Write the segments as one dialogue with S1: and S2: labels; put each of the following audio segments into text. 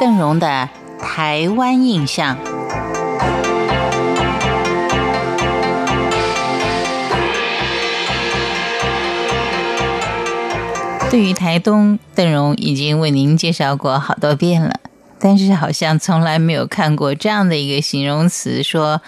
S1: 邓荣的台湾印象。对于台东，邓荣已经为您介绍过好多遍了，但是好像从来没有看过这样的一个形容词，说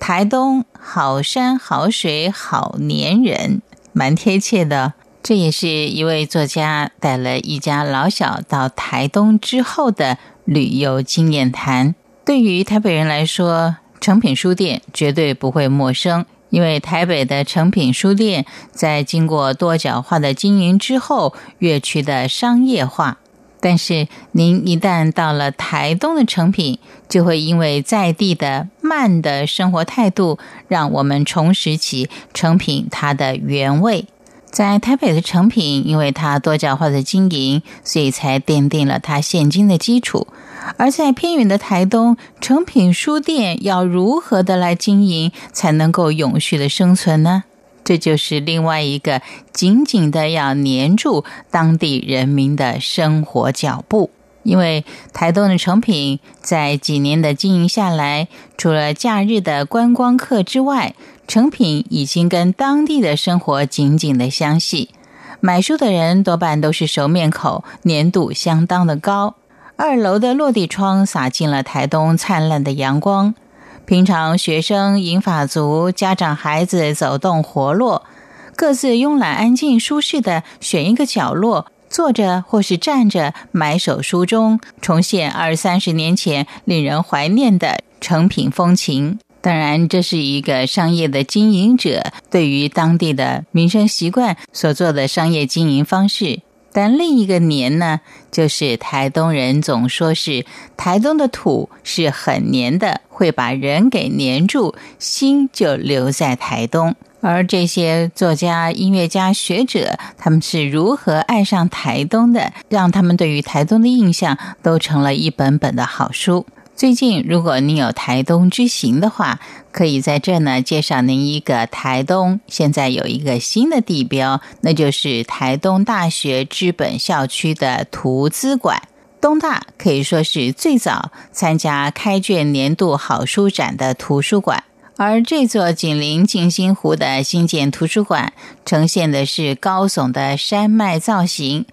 S1: 台东好山好水好黏人，蛮贴切的。这也是一位作家带了一家老小到台东之后的旅游经验谈。对于台北人来说，诚品书店绝对不会陌生，因为台北的诚品书店在经过多角化的经营之后，越趋的商业化。但是您一旦到了台东的诚品，就会因为在地的慢的生活态度，让我们重拾起诚品它的原味。在台北的成品，因为它多角化的经营，所以才奠定了它现今的基础。而在偏远的台东，成品书店要如何的来经营，才能够永续的生存呢？这就是另外一个紧紧的要黏住当地人民的生活脚步。因为台东的成品在几年的经营下来，除了假日的观光客之外，成品已经跟当地的生活紧紧的相系。买书的人多半都是熟面孔，粘度相当的高。二楼的落地窗洒进了台东灿烂的阳光。平常学生、银发族、家长、孩子走动活络，各自慵懒、安静、舒适的选一个角落。坐着或是站着，买手书中重现二三十年前令人怀念的成品风情。当然，这是一个商业的经营者对于当地的民生习惯所做的商业经营方式。但另一个年呢，就是台东人总说是台东的土是很黏的，会把人给黏住，心就留在台东。而这些作家、音乐家、学者，他们是如何爱上台东的？让他们对于台东的印象都成了一本本的好书。最近，如果您有台东之行的话，可以在这呢介绍您一个台东。现在有一个新的地标，那就是台东大学资本校区的图资馆。东大可以说是最早参加开卷年度好书展的图书馆。而这座紧邻静心湖的新建图书馆，呈现的是高耸的山脉造型，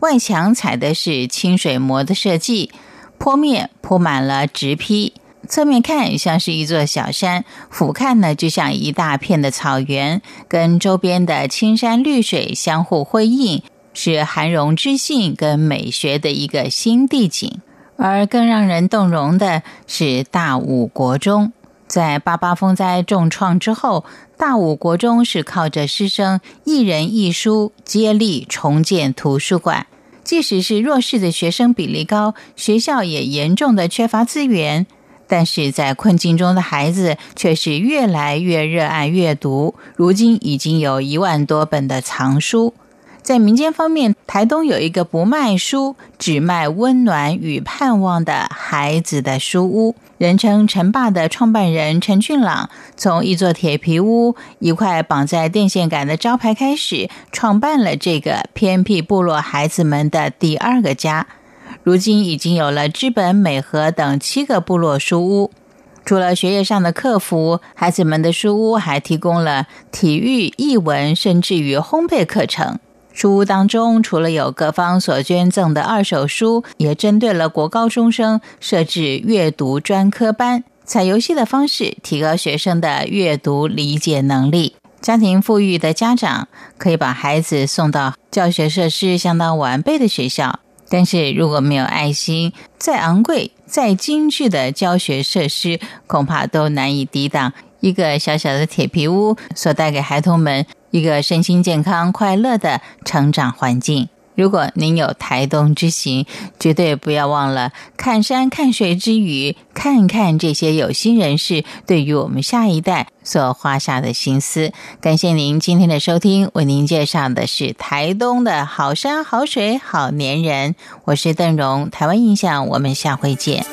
S1: 外墙采的是清水模的设计，坡面铺满了植坯，侧面看像是一座小山，俯瞰呢就像一大片的草原，跟周边的青山绿水相互辉映，是涵容知性跟美学的一个新地景。而更让人动容的是大武国中。在八八风灾重创之后，大武国中是靠着师生一人一书接力重建图书馆。即使是弱势的学生比例高，学校也严重的缺乏资源，但是在困境中的孩子却是越来越热爱阅读。如今已经有一万多本的藏书。在民间方面，台东有一个不卖书，只卖温暖与盼望的孩子的书屋。人称陈爸的创办人陈俊朗，从一座铁皮屋、一块绑在电线杆的招牌开始，创办了这个偏僻部落孩子们的第二个家。如今已经有了知本、美和等七个部落书屋。除了学业上的克服，孩子们的书屋还提供了体育、译文，甚至于烘焙课程。书屋当中，除了有各方所捐赠的二手书，也针对了国高中生设置阅读专科班，采游戏的方式提高学生的阅读理解能力。家庭富裕的家长可以把孩子送到教学设施相当完备的学校，但是如果没有爱心，再昂贵、再精致的教学设施，恐怕都难以抵挡一个小小的铁皮屋所带给孩童们。一个身心健康、快乐的成长环境。如果您有台东之行，绝对不要忘了看山看水之余，看看这些有心人士对于我们下一代所花下的心思。感谢您今天的收听，为您介绍的是台东的好山好水好年人。我是邓荣，台湾印象，我们下回见。